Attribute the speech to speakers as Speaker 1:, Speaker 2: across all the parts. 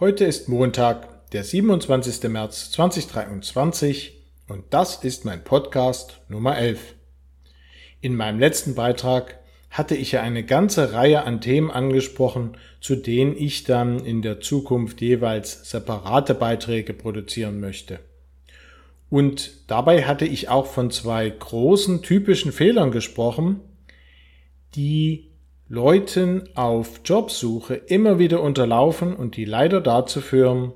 Speaker 1: Heute ist Montag, der 27. März 2023 und das ist mein Podcast Nummer 11. In meinem letzten Beitrag hatte ich ja eine ganze Reihe an Themen angesprochen, zu denen ich dann in der Zukunft jeweils separate Beiträge produzieren möchte. Und dabei hatte ich auch von zwei großen typischen Fehlern gesprochen, die Leuten auf Jobsuche immer wieder unterlaufen und die leider dazu führen,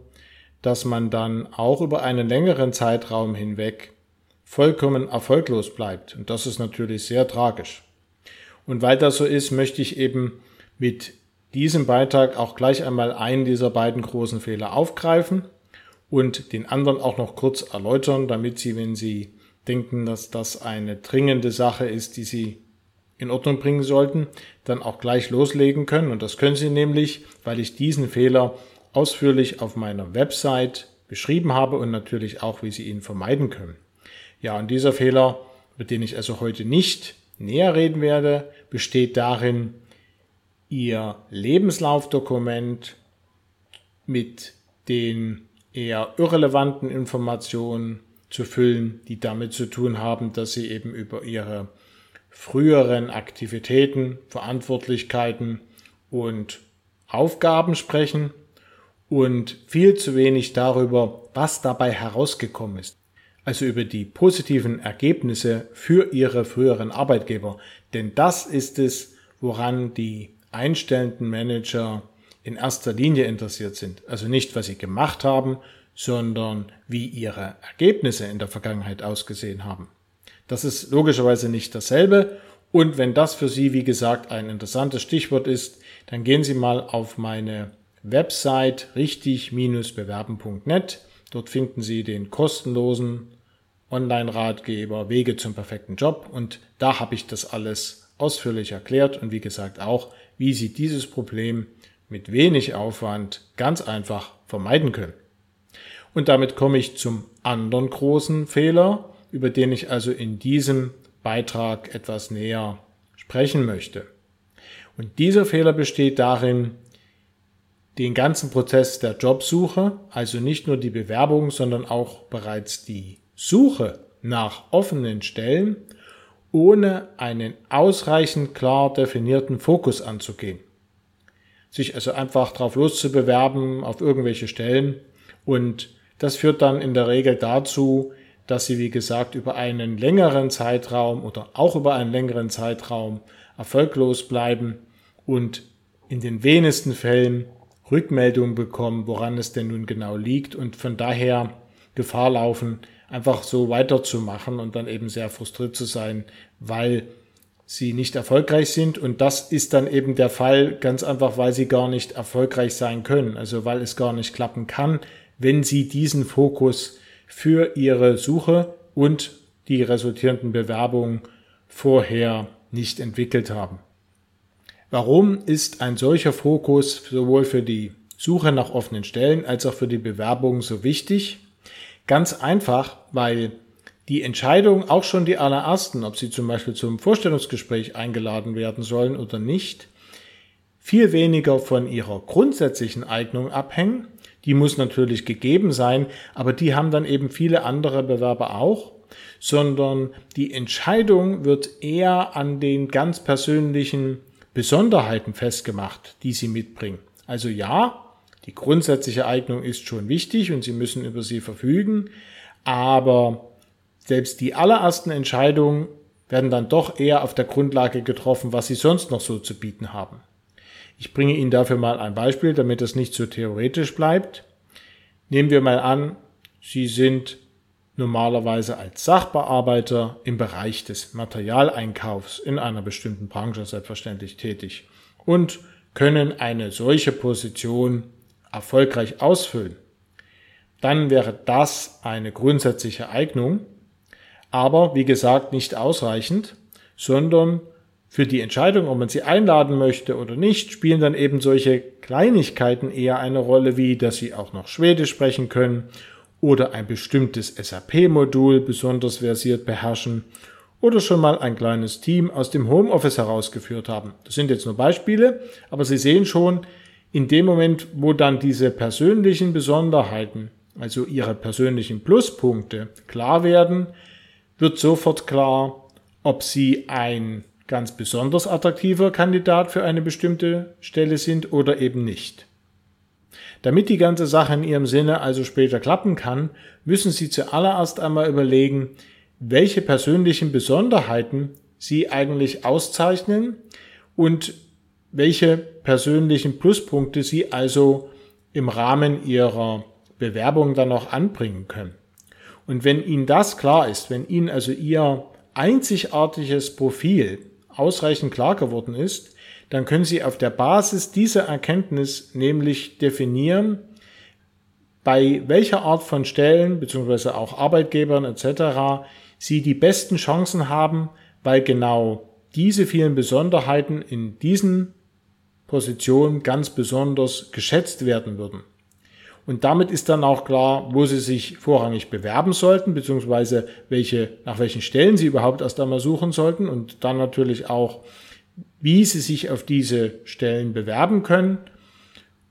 Speaker 1: dass man dann auch über einen längeren Zeitraum hinweg vollkommen erfolglos bleibt. Und das ist natürlich sehr tragisch. Und weil das so ist, möchte ich eben mit diesem Beitrag auch gleich einmal einen dieser beiden großen Fehler aufgreifen und den anderen auch noch kurz erläutern, damit Sie, wenn Sie denken, dass das eine dringende Sache ist, die Sie in Ordnung bringen sollten, dann auch gleich loslegen können. Und das können Sie nämlich, weil ich diesen Fehler ausführlich auf meiner Website beschrieben habe und natürlich auch, wie Sie ihn vermeiden können. Ja, und dieser Fehler, über den ich also heute nicht näher reden werde, besteht darin, Ihr Lebenslaufdokument mit den eher irrelevanten Informationen zu füllen, die damit zu tun haben, dass Sie eben über Ihre früheren Aktivitäten, Verantwortlichkeiten und Aufgaben sprechen und viel zu wenig darüber, was dabei herausgekommen ist. Also über die positiven Ergebnisse für Ihre früheren Arbeitgeber. Denn das ist es, woran die einstellenden Manager in erster Linie interessiert sind. Also nicht, was sie gemacht haben, sondern wie ihre Ergebnisse in der Vergangenheit ausgesehen haben. Das ist logischerweise nicht dasselbe. Und wenn das für Sie, wie gesagt, ein interessantes Stichwort ist, dann gehen Sie mal auf meine Website richtig-bewerben.net. Dort finden Sie den kostenlosen Online-Ratgeber Wege zum perfekten Job und da habe ich das alles ausführlich erklärt und wie gesagt auch, wie Sie dieses Problem mit wenig Aufwand ganz einfach vermeiden können. Und damit komme ich zum anderen großen Fehler, über den ich also in diesem Beitrag etwas näher sprechen möchte. Und dieser Fehler besteht darin, den ganzen Prozess der Jobsuche, also nicht nur die Bewerbung, sondern auch bereits die Suche nach offenen Stellen, ohne einen ausreichend klar definierten Fokus anzugehen. Sich also einfach drauf loszubewerben auf irgendwelche Stellen und das führt dann in der Regel dazu, dass sie, wie gesagt, über einen längeren Zeitraum oder auch über einen längeren Zeitraum erfolglos bleiben und in den wenigsten Fällen Rückmeldungen bekommen, woran es denn nun genau liegt und von daher Gefahr laufen, einfach so weiterzumachen und dann eben sehr frustriert zu sein, weil sie nicht erfolgreich sind. Und das ist dann eben der Fall, ganz einfach, weil sie gar nicht erfolgreich sein können. Also weil es gar nicht klappen kann, wenn sie diesen Fokus für ihre Suche und die resultierenden Bewerbungen vorher nicht entwickelt haben. Warum ist ein solcher Fokus sowohl für die Suche nach offenen Stellen als auch für die Bewerbung so wichtig? Ganz einfach, weil die Entscheidung, auch schon die allerersten, ob sie zum Beispiel zum Vorstellungsgespräch eingeladen werden sollen oder nicht, viel weniger von ihrer grundsätzlichen Eignung abhängen, die muss natürlich gegeben sein, aber die haben dann eben viele andere Bewerber auch, sondern die Entscheidung wird eher an den ganz persönlichen Besonderheiten festgemacht, die sie mitbringen. Also ja, die grundsätzliche Eignung ist schon wichtig und sie müssen über sie verfügen, aber selbst die allerersten Entscheidungen werden dann doch eher auf der Grundlage getroffen, was sie sonst noch so zu bieten haben. Ich bringe Ihnen dafür mal ein Beispiel, damit es nicht so theoretisch bleibt. Nehmen wir mal an, Sie sind normalerweise als Sachbearbeiter im Bereich des Materialeinkaufs in einer bestimmten Branche selbstverständlich tätig und können eine solche Position erfolgreich ausfüllen. Dann wäre das eine grundsätzliche Eignung, aber wie gesagt nicht ausreichend, sondern für die Entscheidung, ob man sie einladen möchte oder nicht, spielen dann eben solche Kleinigkeiten eher eine Rolle, wie dass sie auch noch Schwedisch sprechen können oder ein bestimmtes SAP-Modul besonders versiert beherrschen oder schon mal ein kleines Team aus dem Homeoffice herausgeführt haben. Das sind jetzt nur Beispiele, aber Sie sehen schon, in dem Moment, wo dann diese persönlichen Besonderheiten, also ihre persönlichen Pluspunkte klar werden, wird sofort klar, ob sie ein ganz besonders attraktiver Kandidat für eine bestimmte Stelle sind oder eben nicht. Damit die ganze Sache in Ihrem Sinne also später klappen kann, müssen Sie zuallererst einmal überlegen, welche persönlichen Besonderheiten Sie eigentlich auszeichnen und welche persönlichen Pluspunkte Sie also im Rahmen Ihrer Bewerbung dann noch anbringen können. Und wenn Ihnen das klar ist, wenn Ihnen also Ihr einzigartiges Profil ausreichend klar geworden ist, dann können Sie auf der Basis dieser Erkenntnis nämlich definieren, bei welcher Art von Stellen bzw. auch Arbeitgebern etc. Sie die besten Chancen haben, weil genau diese vielen Besonderheiten in diesen Positionen ganz besonders geschätzt werden würden. Und damit ist dann auch klar, wo Sie sich vorrangig bewerben sollten, beziehungsweise welche, nach welchen Stellen Sie überhaupt erst einmal suchen sollten und dann natürlich auch, wie Sie sich auf diese Stellen bewerben können,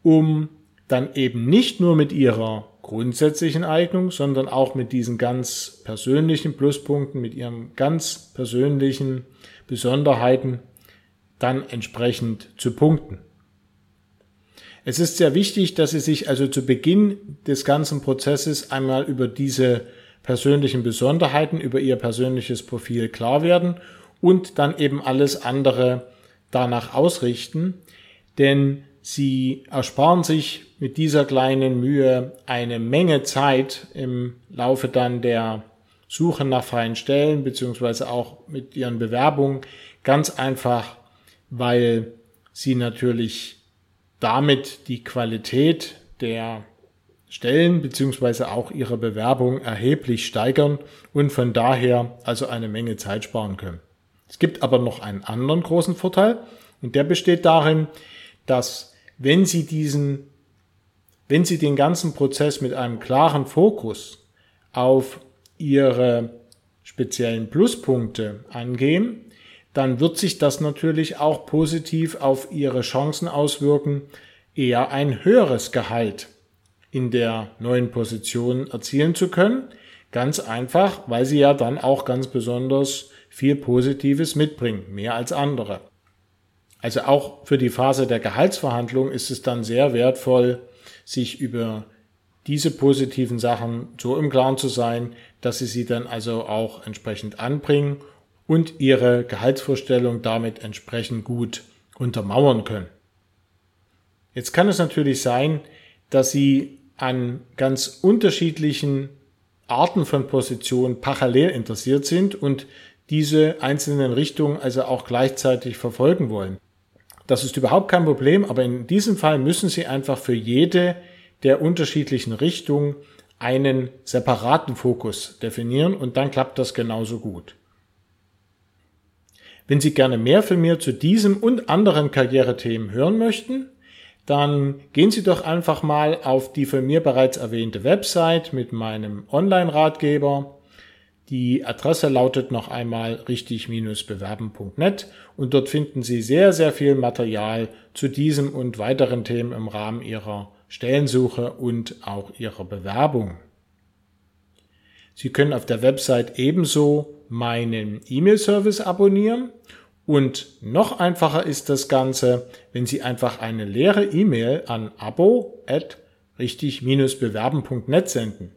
Speaker 1: um dann eben nicht nur mit Ihrer grundsätzlichen Eignung, sondern auch mit diesen ganz persönlichen Pluspunkten, mit Ihren ganz persönlichen Besonderheiten dann entsprechend zu punkten. Es ist sehr wichtig, dass Sie sich also zu Beginn des ganzen Prozesses einmal über diese persönlichen Besonderheiten, über Ihr persönliches Profil klar werden und dann eben alles andere danach ausrichten, denn Sie ersparen sich mit dieser kleinen Mühe eine Menge Zeit im Laufe dann der Suche nach freien Stellen beziehungsweise auch mit Ihren Bewerbungen. Ganz einfach, weil Sie natürlich damit die Qualität der Stellen beziehungsweise auch ihre Bewerbung erheblich steigern und von daher also eine Menge Zeit sparen können. Es gibt aber noch einen anderen großen Vorteil und der besteht darin, dass wenn Sie diesen, wenn Sie den ganzen Prozess mit einem klaren Fokus auf Ihre speziellen Pluspunkte angehen, dann wird sich das natürlich auch positiv auf ihre Chancen auswirken, eher ein höheres Gehalt in der neuen Position erzielen zu können. Ganz einfach, weil sie ja dann auch ganz besonders viel Positives mitbringen, mehr als andere. Also auch für die Phase der Gehaltsverhandlung ist es dann sehr wertvoll, sich über diese positiven Sachen so im Klaren zu sein, dass sie sie dann also auch entsprechend anbringen und ihre Gehaltsvorstellung damit entsprechend gut untermauern können. Jetzt kann es natürlich sein, dass Sie an ganz unterschiedlichen Arten von Positionen parallel interessiert sind und diese einzelnen Richtungen also auch gleichzeitig verfolgen wollen. Das ist überhaupt kein Problem, aber in diesem Fall müssen Sie einfach für jede der unterschiedlichen Richtungen einen separaten Fokus definieren und dann klappt das genauso gut. Wenn Sie gerne mehr von mir zu diesem und anderen Karrierethemen hören möchten, dann gehen Sie doch einfach mal auf die von mir bereits erwähnte Website mit meinem Online-Ratgeber. Die Adresse lautet noch einmal richtig-bewerben.net und dort finden Sie sehr, sehr viel Material zu diesem und weiteren Themen im Rahmen Ihrer Stellensuche und auch Ihrer Bewerbung. Sie können auf der Website ebenso meinen E-Mail-Service abonnieren. Und noch einfacher ist das Ganze, wenn Sie einfach eine leere E-Mail an abo at richtig-bewerben.net senden.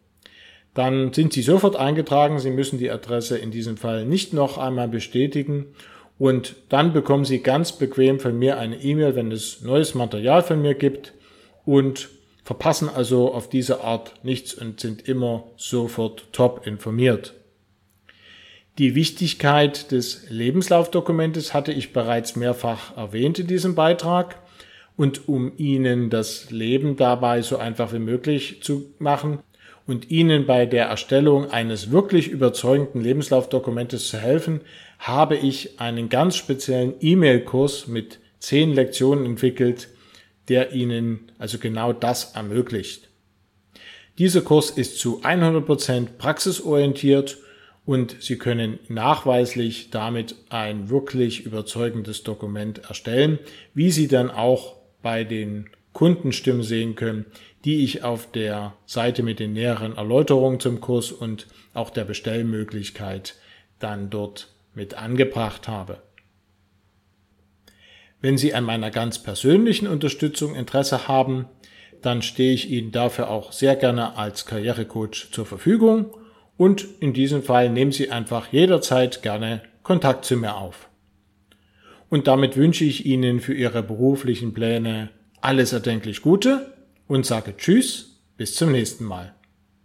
Speaker 1: Dann sind Sie sofort eingetragen. Sie müssen die Adresse in diesem Fall nicht noch einmal bestätigen. Und dann bekommen Sie ganz bequem von mir eine E-Mail, wenn es neues Material von mir gibt und verpassen also auf diese Art nichts und sind immer sofort top informiert. Die Wichtigkeit des Lebenslaufdokumentes hatte ich bereits mehrfach erwähnt in diesem Beitrag. Und um Ihnen das Leben dabei so einfach wie möglich zu machen und Ihnen bei der Erstellung eines wirklich überzeugenden Lebenslaufdokumentes zu helfen, habe ich einen ganz speziellen E-Mail-Kurs mit zehn Lektionen entwickelt, der Ihnen also genau das ermöglicht. Dieser Kurs ist zu 100% praxisorientiert und Sie können nachweislich damit ein wirklich überzeugendes Dokument erstellen, wie Sie dann auch bei den Kundenstimmen sehen können, die ich auf der Seite mit den näheren Erläuterungen zum Kurs und auch der Bestellmöglichkeit dann dort mit angebracht habe. Wenn Sie an meiner ganz persönlichen Unterstützung Interesse haben, dann stehe ich Ihnen dafür auch sehr gerne als Karrierecoach zur Verfügung und in diesem Fall nehmen Sie einfach jederzeit gerne Kontakt zu mir auf. Und damit wünsche ich Ihnen für Ihre beruflichen Pläne alles erdenklich Gute und sage Tschüss, bis zum nächsten Mal.